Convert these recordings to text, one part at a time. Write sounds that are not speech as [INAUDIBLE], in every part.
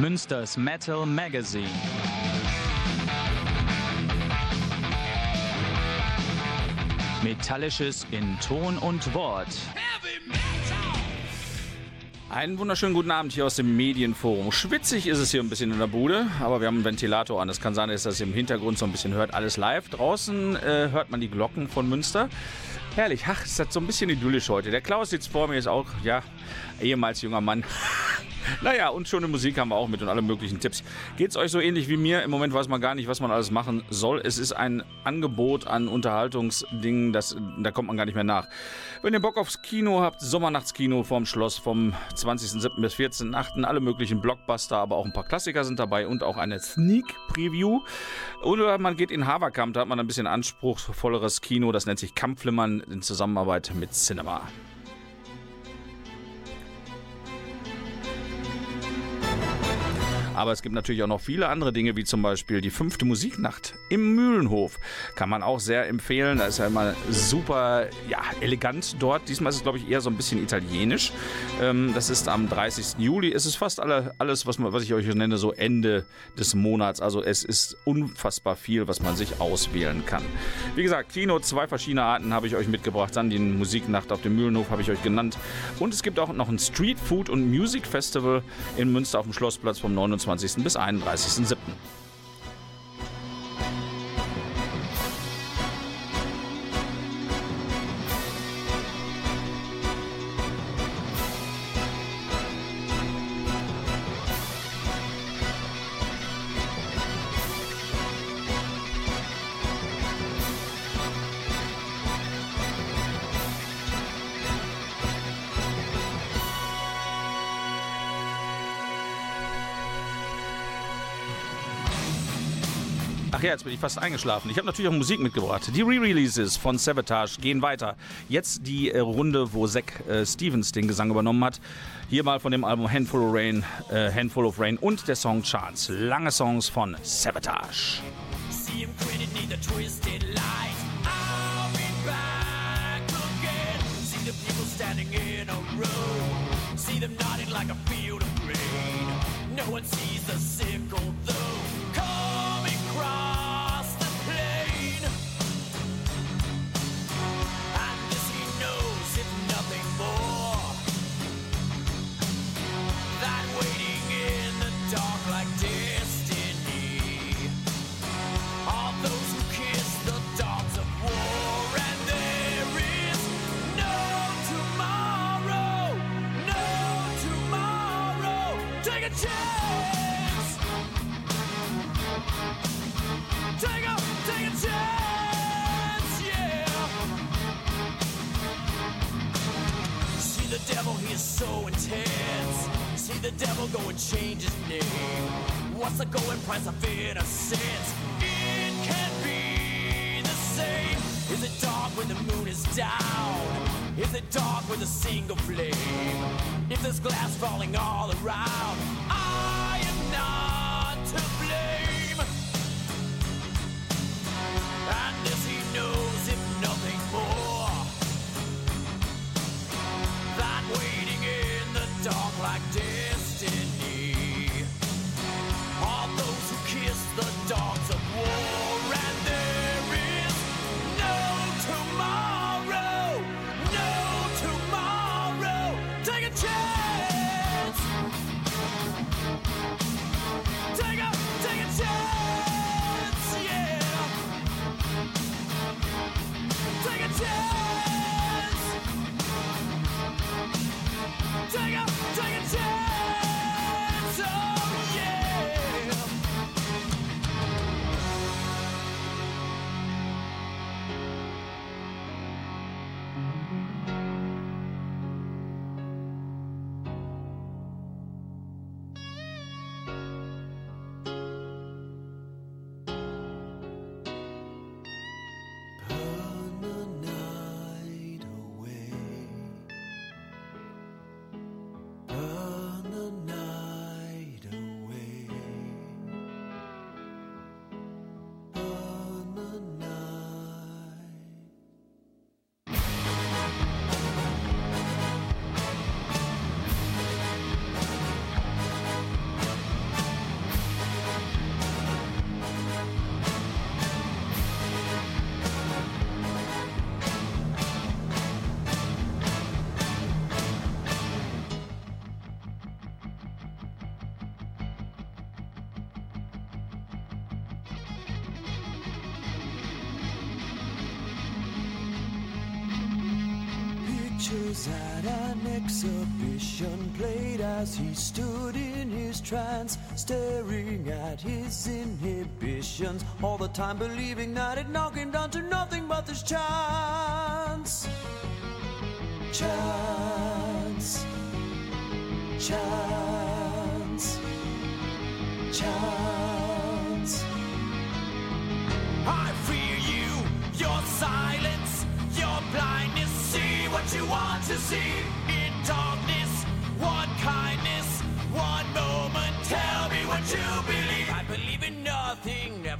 Münsters Metal Magazine. Metallisches in Ton und Wort. Einen wunderschönen guten Abend hier aus dem Medienforum. Schwitzig ist es hier ein bisschen in der Bude, aber wir haben einen Ventilator an. Es kann sein, dass das im Hintergrund so ein bisschen hört. Alles live. Draußen äh, hört man die Glocken von Münster. Herrlich. Ach, ist das so ein bisschen idyllisch heute. Der Klaus sitzt vor mir, ist auch, ja, ehemals junger Mann. [LAUGHS] Naja, und schöne Musik haben wir auch mit und alle möglichen Tipps. Geht es euch so ähnlich wie mir? Im Moment weiß man gar nicht, was man alles machen soll. Es ist ein Angebot an Unterhaltungsdingen, das, da kommt man gar nicht mehr nach. Wenn ihr Bock aufs Kino habt, Sommernachtskino vorm Schloss vom 20.07. bis 14.08. Alle möglichen Blockbuster, aber auch ein paar Klassiker sind dabei und auch eine Sneak Preview. Oder man geht in Haverkamp, da hat man ein bisschen anspruchsvolleres Kino, das nennt sich Kampflimmern in Zusammenarbeit mit Cinema. Aber es gibt natürlich auch noch viele andere Dinge, wie zum Beispiel die fünfte Musiknacht im Mühlenhof. Kann man auch sehr empfehlen. Da ist ja immer super ja, elegant dort. Diesmal ist es, glaube ich, eher so ein bisschen italienisch. Ähm, das ist am 30. Juli. Es ist fast alle, alles, was, man, was ich euch nenne, so Ende des Monats. Also es ist unfassbar viel, was man sich auswählen kann. Wie gesagt, Kino, zwei verschiedene Arten habe ich euch mitgebracht. Dann die Musiknacht auf dem Mühlenhof habe ich euch genannt. Und es gibt auch noch ein Street Food und Music Festival in Münster auf dem Schlossplatz vom 29. 20. bis 31.07. Ja, jetzt bin ich fast eingeschlafen. Ich habe natürlich auch Musik mitgebracht. Die Re-Releases von Savatage gehen weiter. Jetzt die äh, Runde, wo Zack äh, Stevens den Gesang übernommen hat. Hier mal von dem Album Handful of Rain, äh, Handful of Rain und der Song Chance. Lange Songs von row. See them nodding like a field of grain. No one sees the sickle What's the going price of innocence? It can't be the same. Is it dark when the moon is down? Is it dark with a single flame? If there's glass falling all around, I am not to blame. Exhibition played as he stood in his trance, staring at his inhibitions, all the time believing that it knocked him down to nothing but this chance. Chance.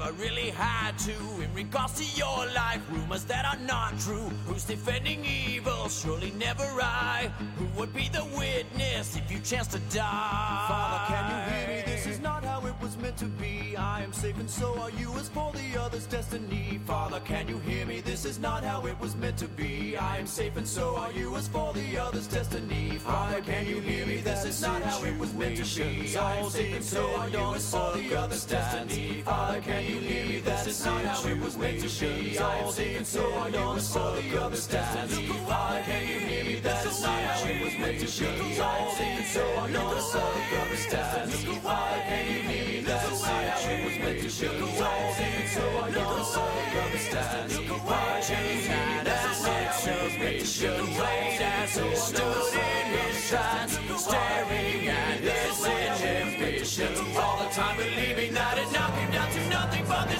Never really had to. In regards to your life, rumors that are not true. Who's defending evil? Surely never I. Who would be the witness if you chance to die? Father, can you hear me? This is not how it was meant to be. I am safe and so are you as for the other's destiny. Father, can you hear me? This is not how it was meant to be. I am safe and so are you as for the other's destiny. Father, can you hear me? This is not how it was meant to be. I am safe and so are you as for the other's destiny. Father, can you hear me? This is not how it was meant to be. I am safe and so are you as for the other's destiny. Father, can you hear me? This is not how it was way to show the light so I know the sun comes down I That's mean that situation was meant to show the light Taking so I know the sun comes down I ain't mean that situation was meant to show the light As it stood in his shines Staring at this situation All the time believing that it knocked him down to nothing but the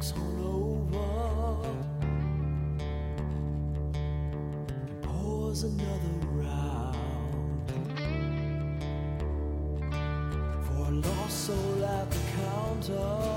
walks on over. pours another round for a lost soul at the counter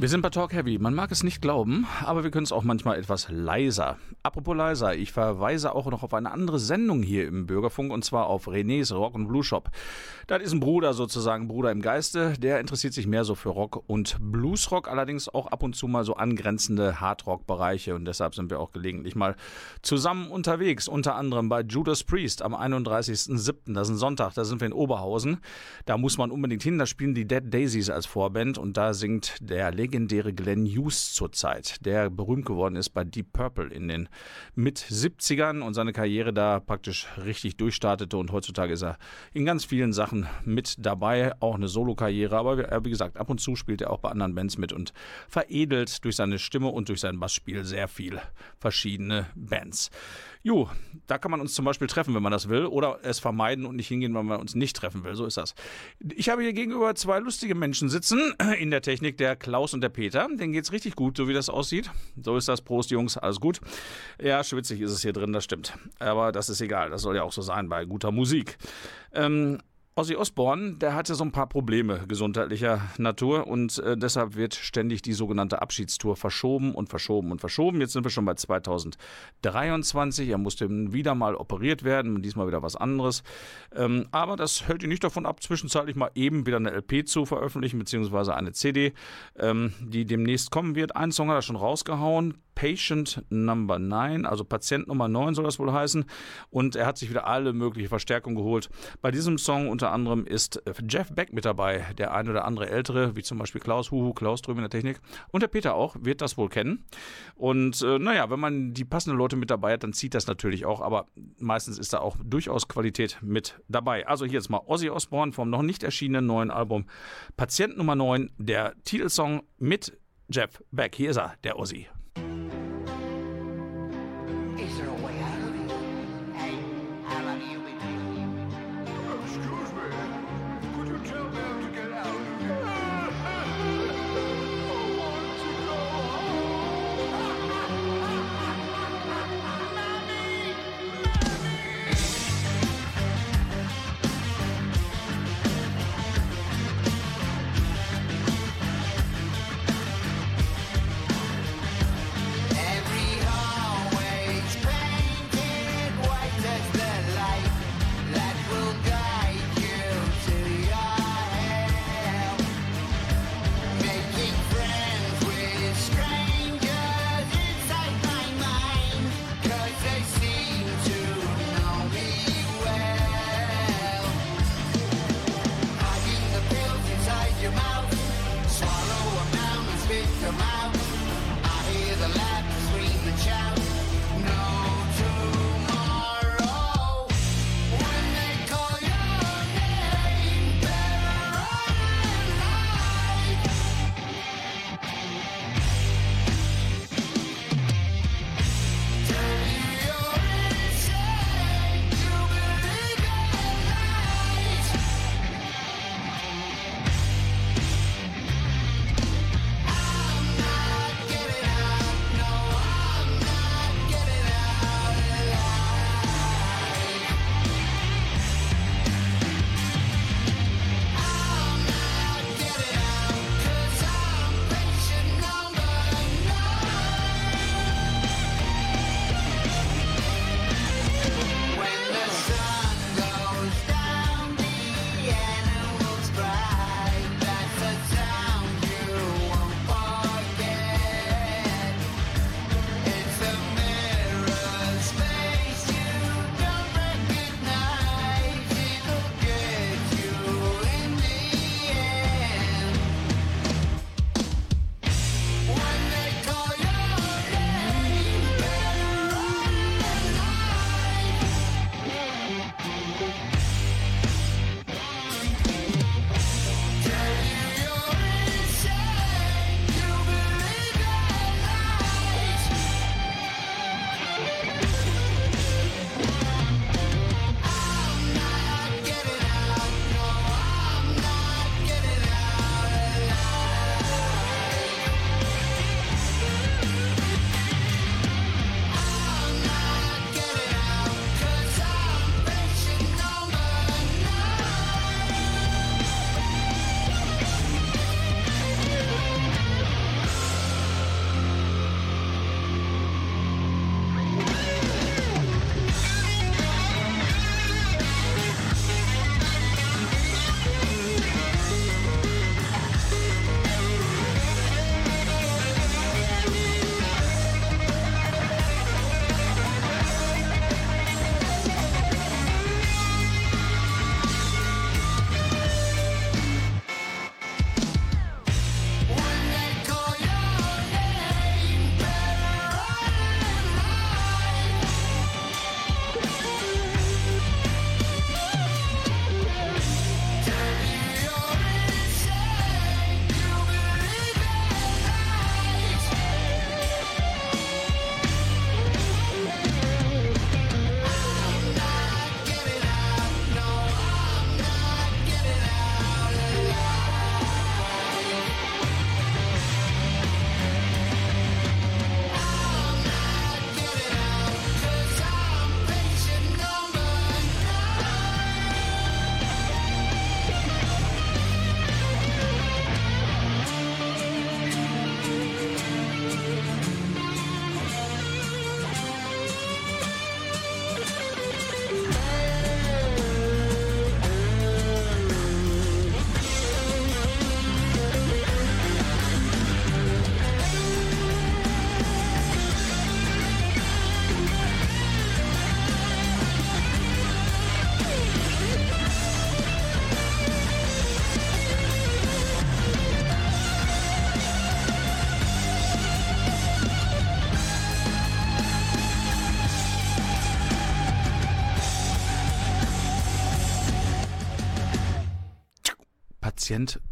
Wir sind bei Talk Heavy. Man mag es nicht glauben, aber wir können es auch manchmal etwas leiser. Apropos leiser, ich verweise auch noch auf eine andere Sendung hier im Bürgerfunk und zwar auf Renés Rock und Blue Shop. Das ist ein Bruder sozusagen, Bruder im Geiste. Der interessiert sich mehr so für Rock und Bluesrock, allerdings auch ab und zu mal so angrenzende Hardrock-Bereiche und deshalb sind wir auch gelegentlich mal zusammen unterwegs. Unter anderem bei Judas Priest am 31.07. Das ist ein Sonntag, da sind wir in Oberhausen. Da muss man unbedingt hin, da spielen die Dead Daisies als Vorband und da singt der legendäre Glenn Hughes zurzeit, der berühmt geworden ist bei Deep Purple in den mit 70ern und seine Karriere da praktisch richtig durchstartete und heutzutage ist er in ganz vielen Sachen mit dabei, auch eine Solokarriere, aber wie- wie gesagt, ab und zu spielt er auch bei anderen Bands mit und veredelt durch seine Stimme und durch sein Bassspiel sehr viel verschiedene Bands. Jo, da kann man uns zum Beispiel treffen, wenn man das will, oder es vermeiden und nicht hingehen, wenn man uns nicht treffen will. So ist das. Ich habe hier gegenüber zwei lustige Menschen sitzen in der Technik, der Klaus und der Peter. Denen geht's richtig gut, so wie das aussieht. So ist das. Prost, Jungs, alles gut. Ja, schwitzig ist es hier drin, das stimmt. Aber das ist egal. Das soll ja auch so sein bei guter Musik. Ähm, Ozzy Osbourne, der hatte so ein paar Probleme gesundheitlicher Natur und äh, deshalb wird ständig die sogenannte Abschiedstour verschoben und verschoben und verschoben. Jetzt sind wir schon bei 2023. Er musste wieder mal operiert werden, diesmal wieder was anderes. Ähm, aber das hält ihn nicht davon ab, zwischenzeitlich mal eben wieder eine LP zu veröffentlichen, beziehungsweise eine CD, ähm, die demnächst kommen wird. Einen Song hat er schon rausgehauen. Patient Number 9, also Patient Nummer 9 soll das wohl heißen. Und er hat sich wieder alle mögliche Verstärkung geholt. Bei diesem Song unter anderem ist äh, Jeff Beck mit dabei, der ein oder andere ältere, wie zum Beispiel Klaus, Huhu, Klaus drüben in der Technik. Und der Peter auch, wird das wohl kennen. Und äh, naja, wenn man die passenden Leute mit dabei hat, dann zieht das natürlich auch. Aber meistens ist da auch durchaus Qualität mit dabei. Also hier jetzt mal Ozzy Osbourne vom noch nicht erschienenen neuen Album Patient Nummer 9, der Titelsong mit Jeff Beck. Hier ist er, der Ozzy.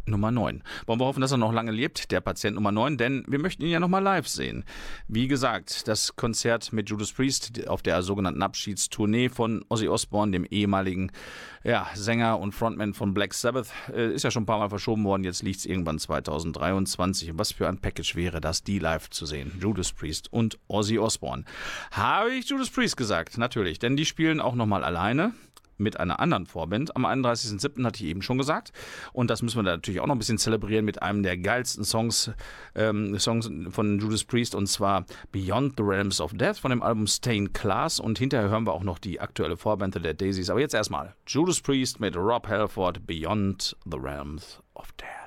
Nummer 9. Wollen wir hoffen, dass er noch lange lebt, der Patient Nummer 9, denn wir möchten ihn ja nochmal live sehen. Wie gesagt, das Konzert mit Judas Priest auf der sogenannten Abschiedstournee von Ozzy Osbourne, dem ehemaligen ja, Sänger und Frontman von Black Sabbath, äh, ist ja schon ein paar Mal verschoben worden. Jetzt liegt es irgendwann 2023. Und was für ein Package wäre das, die live zu sehen? Judas Priest und Ozzy Osbourne. Habe ich Judas Priest gesagt? Natürlich, denn die spielen auch nochmal alleine mit einer anderen Vorband. Am 31.07. hatte ich eben schon gesagt. Und das müssen wir natürlich auch noch ein bisschen zelebrieren mit einem der geilsten Songs, ähm, Songs von Judas Priest und zwar Beyond the Realms of Death von dem Album Stained Class. Und hinterher hören wir auch noch die aktuelle Vorband der Daisies. Aber jetzt erstmal Judas Priest mit Rob Halford Beyond the Realms of Death.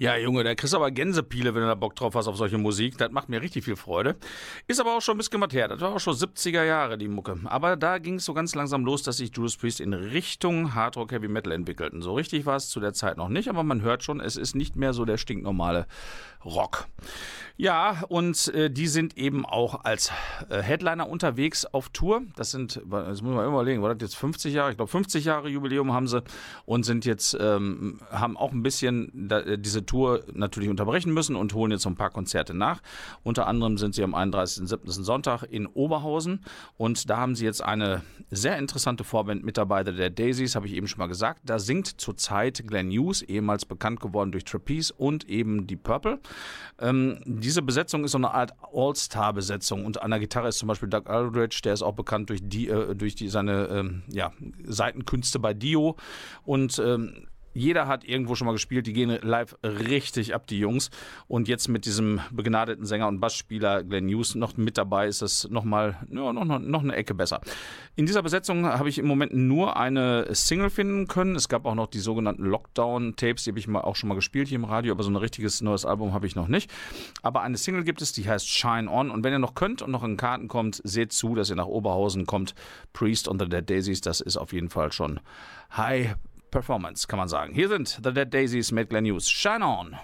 Ja, Junge, da kriegst du aber Gänsepiele, wenn du da Bock drauf hast auf solche Musik. Das macht mir richtig viel Freude. Ist aber auch schon ein bisschen was her. Das war auch schon 70er Jahre, die Mucke. Aber da ging es so ganz langsam los, dass sich Judas Priest in Richtung Hardrock Heavy Metal entwickelten. So richtig war es zu der Zeit noch nicht, aber man hört schon, es ist nicht mehr so der stinknormale Rock. Ja, und äh, die sind eben auch als äh, Headliner unterwegs auf Tour. Das sind, das muss man überlegen, war das jetzt 50 Jahre? Ich glaube, 50 Jahre Jubiläum haben sie und sind jetzt, ähm, haben auch ein bisschen da, äh, diese Tour natürlich unterbrechen müssen und holen jetzt so ein paar Konzerte nach. Unter anderem sind sie am 31.07. Sonntag in Oberhausen und da haben sie jetzt eine sehr interessante Vorband mit dabei, der Daisies, habe ich eben schon mal gesagt. Da singt zurzeit Glenn Hughes, ehemals bekannt geworden durch Trapeze und eben die Purple. Ähm, diese Besetzung ist so eine Art All-Star-Besetzung und an der Gitarre ist zum Beispiel Doug Aldridge, der ist auch bekannt durch, die, äh, durch die, seine ähm, ja, Seitenkünste bei Dio und ähm, jeder hat irgendwo schon mal gespielt, die gehen live richtig ab, die Jungs. Und jetzt mit diesem begnadeten Sänger und Bassspieler Glenn Hughes noch mit dabei, ist das nochmal ja, noch, noch eine Ecke besser. In dieser Besetzung habe ich im Moment nur eine Single finden können. Es gab auch noch die sogenannten Lockdown-Tapes, die habe ich mal auch schon mal gespielt hier im Radio, aber so ein richtiges neues Album habe ich noch nicht. Aber eine Single gibt es, die heißt Shine On. Und wenn ihr noch könnt und noch in Karten kommt, seht zu, dass ihr nach Oberhausen kommt. Priest on the Daisies, das ist auf jeden Fall schon High Performance, kann man sagen. Hier sind The Dead Daisies mit Glenn News. Shine on!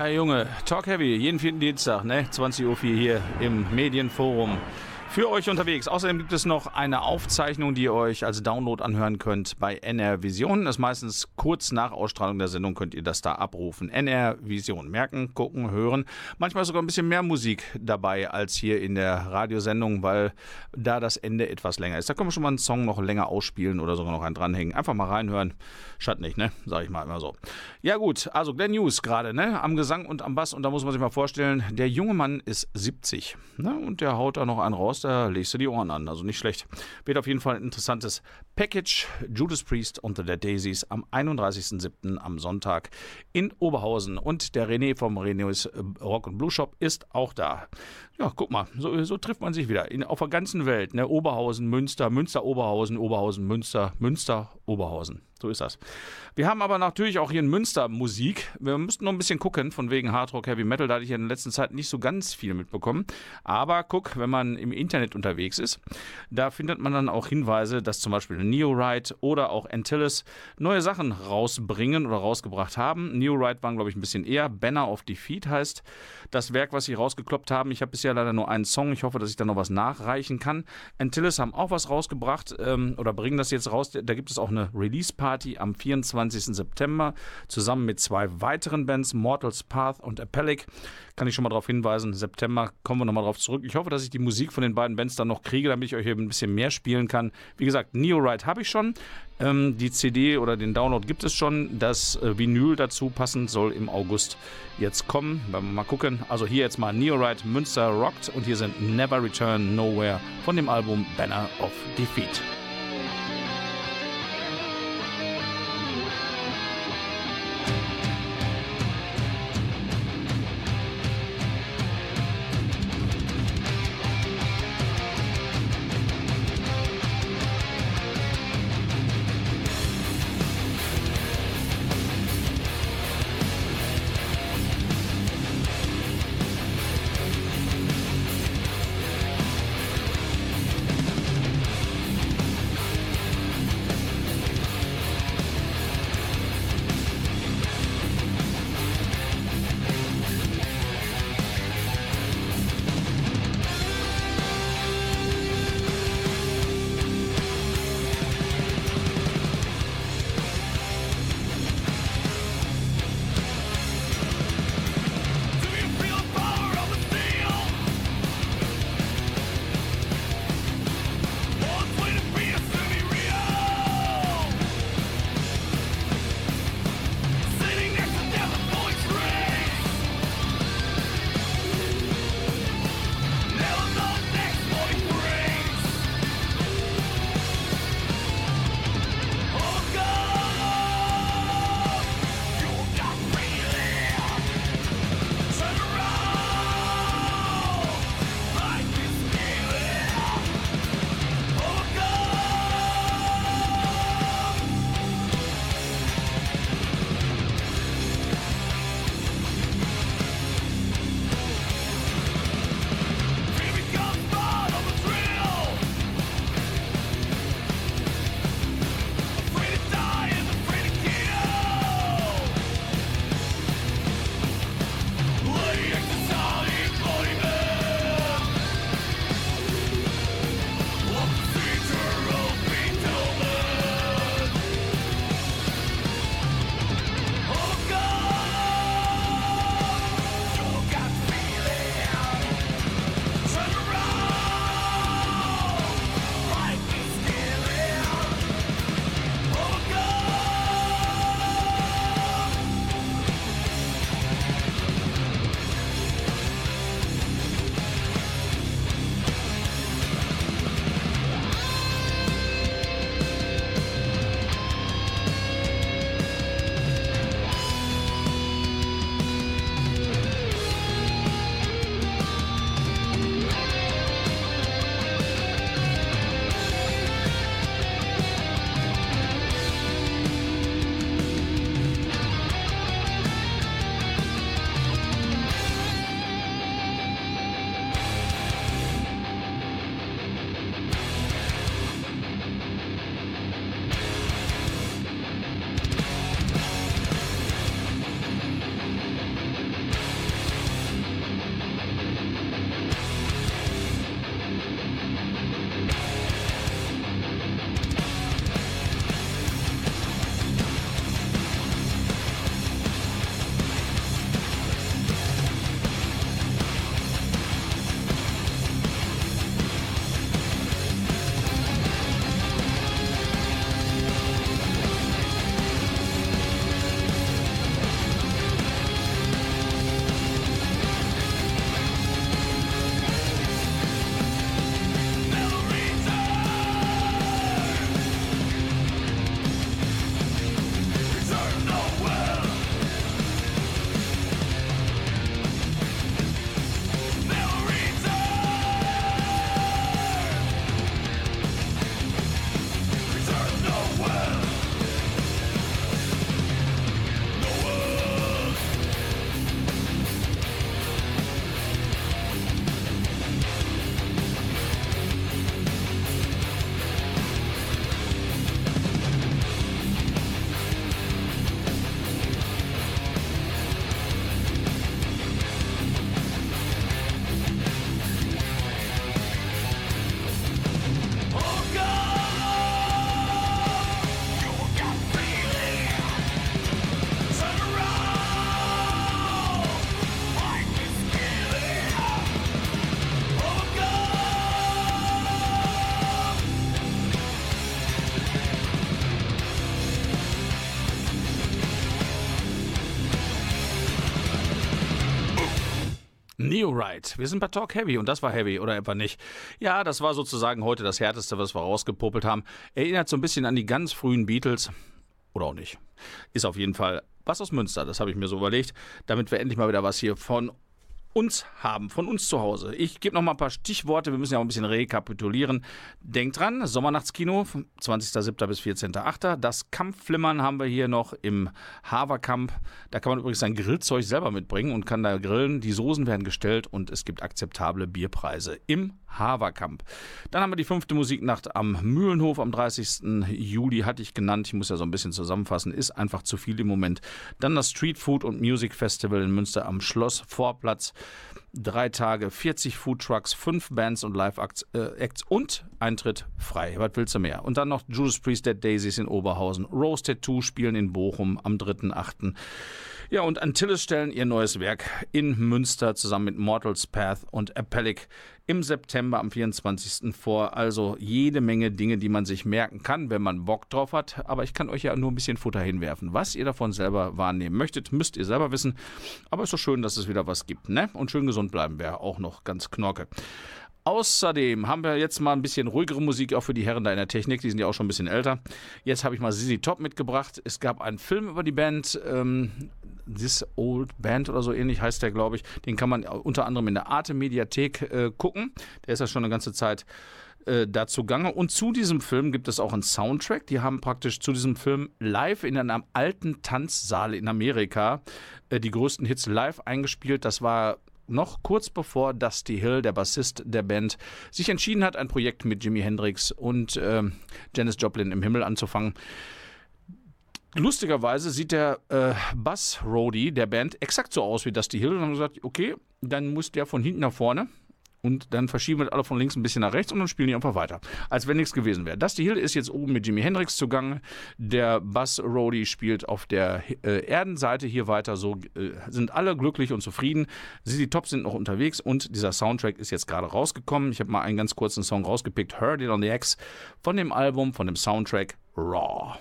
Ja, Junge, Talk Heavy, jeden vierten Dienstag, ne? 20.04 Uhr hier im Medienforum. Für euch unterwegs. Außerdem gibt es noch eine Aufzeichnung, die ihr euch als Download anhören könnt bei NR Vision. Das ist meistens kurz nach Ausstrahlung der Sendung könnt ihr das da abrufen. NR Vision. Merken, gucken, hören. Manchmal ist sogar ein bisschen mehr Musik dabei als hier in der Radiosendung, weil da das Ende etwas länger ist. Da können wir schon mal einen Song noch länger ausspielen oder sogar noch einen dranhängen. Einfach mal reinhören. Schadet nicht, ne? Sag ich mal immer so. Ja gut, also Glenn News gerade, ne? Am Gesang und am Bass. Und da muss man sich mal vorstellen, der junge Mann ist 70. Ne? Und der haut da noch einen raus, da legst du die Ohren an. Also nicht schlecht. Wird auf jeden Fall ein interessantes Package. Judas Priest und the Dead Daisies am 31.07. am Sonntag in Oberhausen. Und der René vom René's Rock and Blue Shop ist auch da. Ja, guck mal, so, so trifft man sich wieder. In, auf der ganzen Welt. Ne? Oberhausen, Münster, Münster, Oberhausen, Oberhausen, Münster, Münster, Oberhausen. So ist das. Wir haben aber natürlich auch hier in Münster Musik. Wir müssten noch ein bisschen gucken, von wegen Hardrock, Heavy Metal. Da hatte ich in der letzten Zeit nicht so ganz viel mitbekommen. Aber guck, wenn man im Internet unterwegs ist, da findet man dann auch Hinweise, dass zum Beispiel Neoride oder auch Antilles neue Sachen rausbringen oder rausgebracht haben. Neoride waren, glaube ich, ein bisschen eher. Banner of Defeat heißt das Werk, was sie rausgekloppt haben. Ich habe bisher leider nur einen Song. Ich hoffe, dass ich da noch was nachreichen kann. Antilles haben auch was rausgebracht ähm, oder bringen das jetzt raus. Da gibt es auch eine Release-Party am 24. September zusammen mit zwei weiteren Bands, Mortal's Path und Appellic. Kann ich schon mal darauf hinweisen. September kommen wir nochmal drauf zurück. Ich hoffe, dass ich die Musik von den beiden Bands dann noch kriege, damit ich euch eben ein bisschen mehr spielen kann. Wie gesagt, Neoride habe ich schon. Ähm, die CD oder den Download gibt es schon. Das äh, Vinyl dazu passend soll im August jetzt kommen. Mal gucken. Also hier jetzt mal Neoride Münster Rocked und hier sind Never Return Nowhere von dem Album Banner of Defeat. Neorite. Wir sind bei Talk Heavy und das war heavy oder etwa nicht. Ja, das war sozusagen heute das härteste, was wir rausgepopelt haben. Erinnert so ein bisschen an die ganz frühen Beatles. Oder auch nicht. Ist auf jeden Fall was aus Münster, das habe ich mir so überlegt, damit wir endlich mal wieder was hier von uns haben, von uns zu Hause. Ich gebe noch mal ein paar Stichworte, wir müssen ja auch ein bisschen rekapitulieren. Denkt dran, Sommernachtskino, 20.07. bis 14.08. Das Kampfflimmern haben wir hier noch im Haverkamp. Da kann man übrigens sein Grillzeug selber mitbringen und kann da grillen. Die Soßen werden gestellt und es gibt akzeptable Bierpreise im Haverkamp. Dann haben wir die fünfte Musiknacht am Mühlenhof am 30. Juli, hatte ich genannt. Ich muss ja so ein bisschen zusammenfassen, ist einfach zu viel im Moment. Dann das Street Food und Music Festival in Münster am Schloss Vorplatz. Drei Tage, 40 Food Trucks, fünf Bands und Live-Acts äh, Acts und Eintritt frei. Was willst du mehr? Und dann noch Judas Priest Dead Daisies in Oberhausen. Rose Tattoo spielen in Bochum am 3.8. Ja, und Antilles stellen ihr neues Werk in Münster zusammen mit Mortal's Path und Appellic im September am 24. vor. Also jede Menge Dinge, die man sich merken kann, wenn man Bock drauf hat. Aber ich kann euch ja nur ein bisschen Futter hinwerfen. Was ihr davon selber wahrnehmen möchtet, müsst ihr selber wissen. Aber es ist doch schön, dass es wieder was gibt, ne? Und schön gesund bleiben wäre auch noch ganz knorke. Außerdem haben wir jetzt mal ein bisschen ruhigere Musik auch für die Herren da in der Technik. Die sind ja auch schon ein bisschen älter. Jetzt habe ich mal Sissy Top mitgebracht. Es gab einen Film über die Band. Ähm, This Old Band oder so ähnlich heißt der, glaube ich. Den kann man unter anderem in der Arte Mediathek äh, gucken. Der ist ja schon eine ganze Zeit äh, dazu gange. Und zu diesem Film gibt es auch einen Soundtrack. Die haben praktisch zu diesem Film live in einem alten Tanzsaal in Amerika äh, die größten Hits live eingespielt. Das war noch kurz bevor Dusty Hill, der Bassist der Band, sich entschieden hat, ein Projekt mit Jimi Hendrix und äh, Janis Joplin im Himmel anzufangen. Lustigerweise sieht der äh, Bass-Roadie der Band exakt so aus wie Dusty Hill und haben gesagt, okay, dann muss der von hinten nach vorne und dann verschieben wir alle von links ein bisschen nach rechts und dann spielen die einfach weiter. Als wenn nichts gewesen wäre. Dusty Hill ist jetzt oben mit Jimi Hendrix zugange. Der Bass Roadie spielt auf der äh, Erdenseite hier weiter. So äh, sind alle glücklich und zufrieden. Sie, Tops sind noch unterwegs und dieser Soundtrack ist jetzt gerade rausgekommen. Ich habe mal einen ganz kurzen Song rausgepickt. Heard It on the X von dem Album, von dem Soundtrack Raw.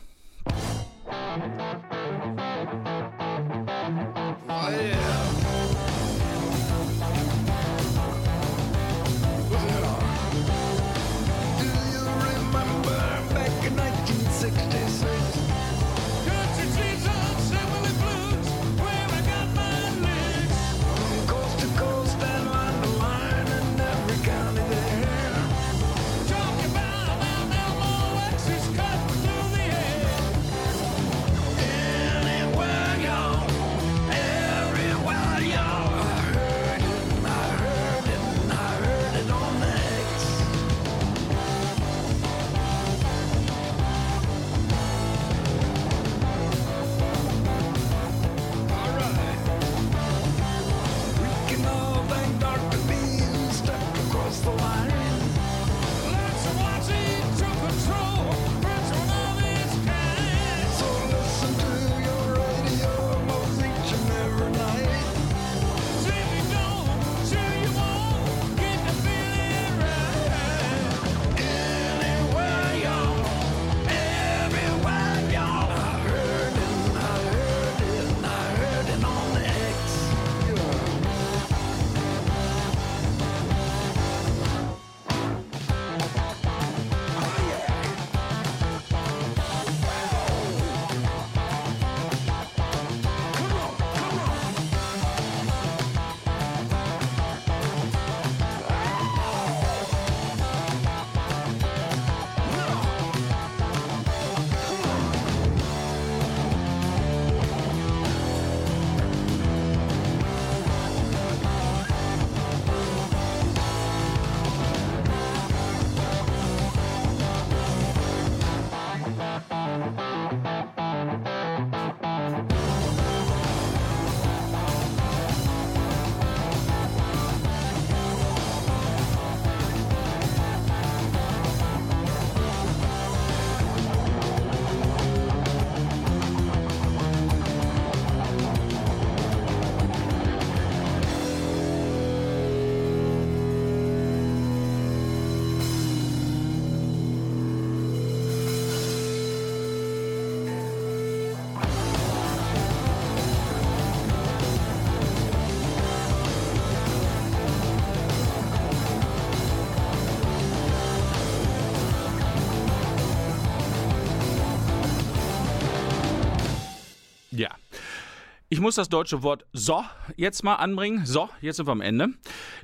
Ich muss das deutsche Wort so jetzt mal anbringen. So, jetzt sind wir am Ende.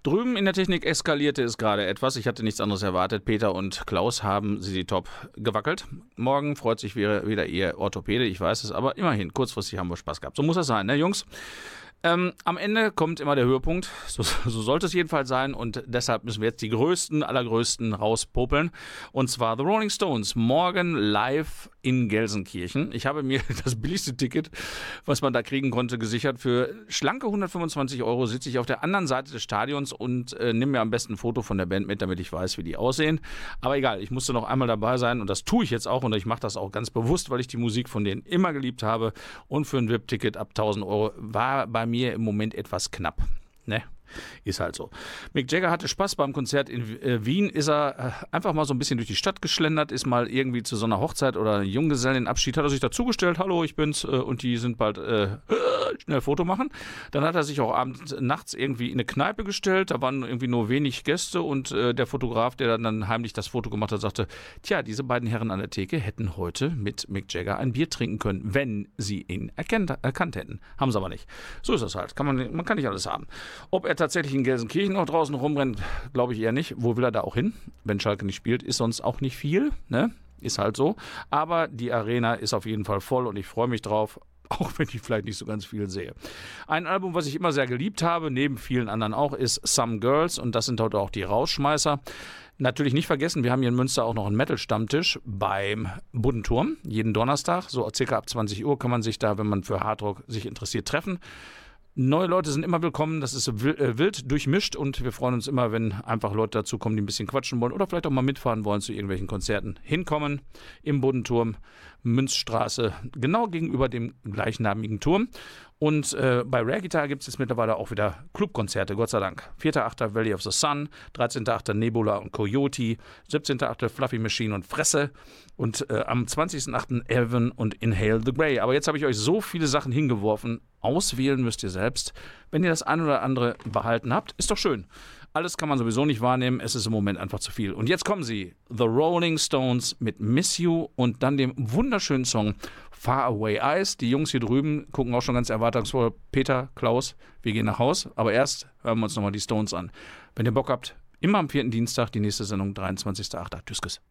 Drüben in der Technik eskalierte es gerade etwas. Ich hatte nichts anderes erwartet. Peter und Klaus haben sie die top gewackelt. Morgen freut sich wieder, ihr Orthopäde, ich weiß es, aber immerhin, kurzfristig haben wir Spaß gehabt. So muss das sein, ne, Jungs? Ähm, am Ende kommt immer der Höhepunkt. So, so, sollte es jedenfalls sein. Und deshalb müssen wir jetzt die größten, allergrößten rauspopeln. Und zwar The Rolling Stones. Morgen live in Gelsenkirchen. Ich habe mir [LAUGHS] das billigste Ticket, was man da kriegen konnte, gesichert. Für schlanke 125 Euro sitze ich auf der anderen Seite des Stadions und äh, nehme mir am besten ein Foto von der Band mit, damit ich weiß, wie die aussehen. Aber egal, ich musste noch einmal dabei sein und das tue ich jetzt auch. Und ich mache das auch ganz bewusst, weil ich die Musik von denen immer geliebt habe. Und für ein VIP-Ticket ab 1000 Euro war bei mir im Moment etwas knapp. Ne? Ist halt so. Mick Jagger hatte Spaß beim Konzert in äh, Wien. Ist er äh, einfach mal so ein bisschen durch die Stadt geschlendert, ist mal irgendwie zu so einer Hochzeit oder Junggesellenabschied, hat er sich dazugestellt. Hallo, ich bin's. Äh, und die sind bald [LAUGHS] schnell Foto machen. Dann hat er sich auch abends, nachts irgendwie in eine Kneipe gestellt. Da waren irgendwie nur wenig Gäste und der Fotograf, der dann heimlich das Foto gemacht hat, sagte: Tja, diese beiden Herren an der Theke hätten heute mit Mick Jagger ein Bier trinken können, wenn sie ihn erkennt, erkannt hätten. Haben sie aber nicht. So ist das halt. Kann man, man kann nicht alles haben. Ob er tatsächlich in Gelsenkirchen noch draußen rumrennt, glaube ich eher nicht. Wo will er da auch hin? Wenn Schalke nicht spielt, ist sonst auch nicht viel. Ne? Ist halt so. Aber die Arena ist auf jeden Fall voll und ich freue mich drauf [LAUGHS] auch wenn ich vielleicht nicht so ganz viel sehe. Ein Album, was ich immer sehr geliebt habe, neben vielen anderen auch, ist Some Girls und das sind heute auch die Rausschmeißer. Natürlich nicht vergessen, wir haben hier in Münster auch noch einen Metal-Stammtisch beim Buddenturm. Jeden Donnerstag, so circa ab 20 Uhr, kann man sich da, wenn man für Hardrock sich interessiert, treffen. Neue Leute sind immer willkommen, das ist äh, wild durchmischt und wir freuen uns immer, wenn einfach Leute dazukommen, die ein bisschen quatschen wollen oder vielleicht auch mal mitfahren wollen zu irgendwelchen Konzerten. Hinkommen im Bodenturm, Münzstraße, genau gegenüber dem gleichnamigen Turm. Und äh, bei Rare Guitar gibt es jetzt mittlerweile auch wieder Clubkonzerte, Gott sei Dank. 4.8. Valley of the Sun, 13.8. Nebula und Coyote, 17.8. Fluffy Machine und Fresse und äh, am 20.8. Elven und Inhale the Grey. Aber jetzt habe ich euch so viele Sachen hingeworfen. Auswählen müsst ihr selbst. Wenn ihr das eine oder andere behalten habt, ist doch schön. Alles kann man sowieso nicht wahrnehmen, es ist im Moment einfach zu viel. Und jetzt kommen sie, The Rolling Stones mit Miss You und dann dem wunderschönen Song Far Away Eyes. Die Jungs hier drüben gucken auch schon ganz erwartungsvoll. Peter, Klaus, wir gehen nach Haus. Aber erst hören wir uns nochmal die Stones an. Wenn ihr Bock habt, immer am vierten Dienstag, die nächste Sendung, 23.08. Tschüss. Tschüss.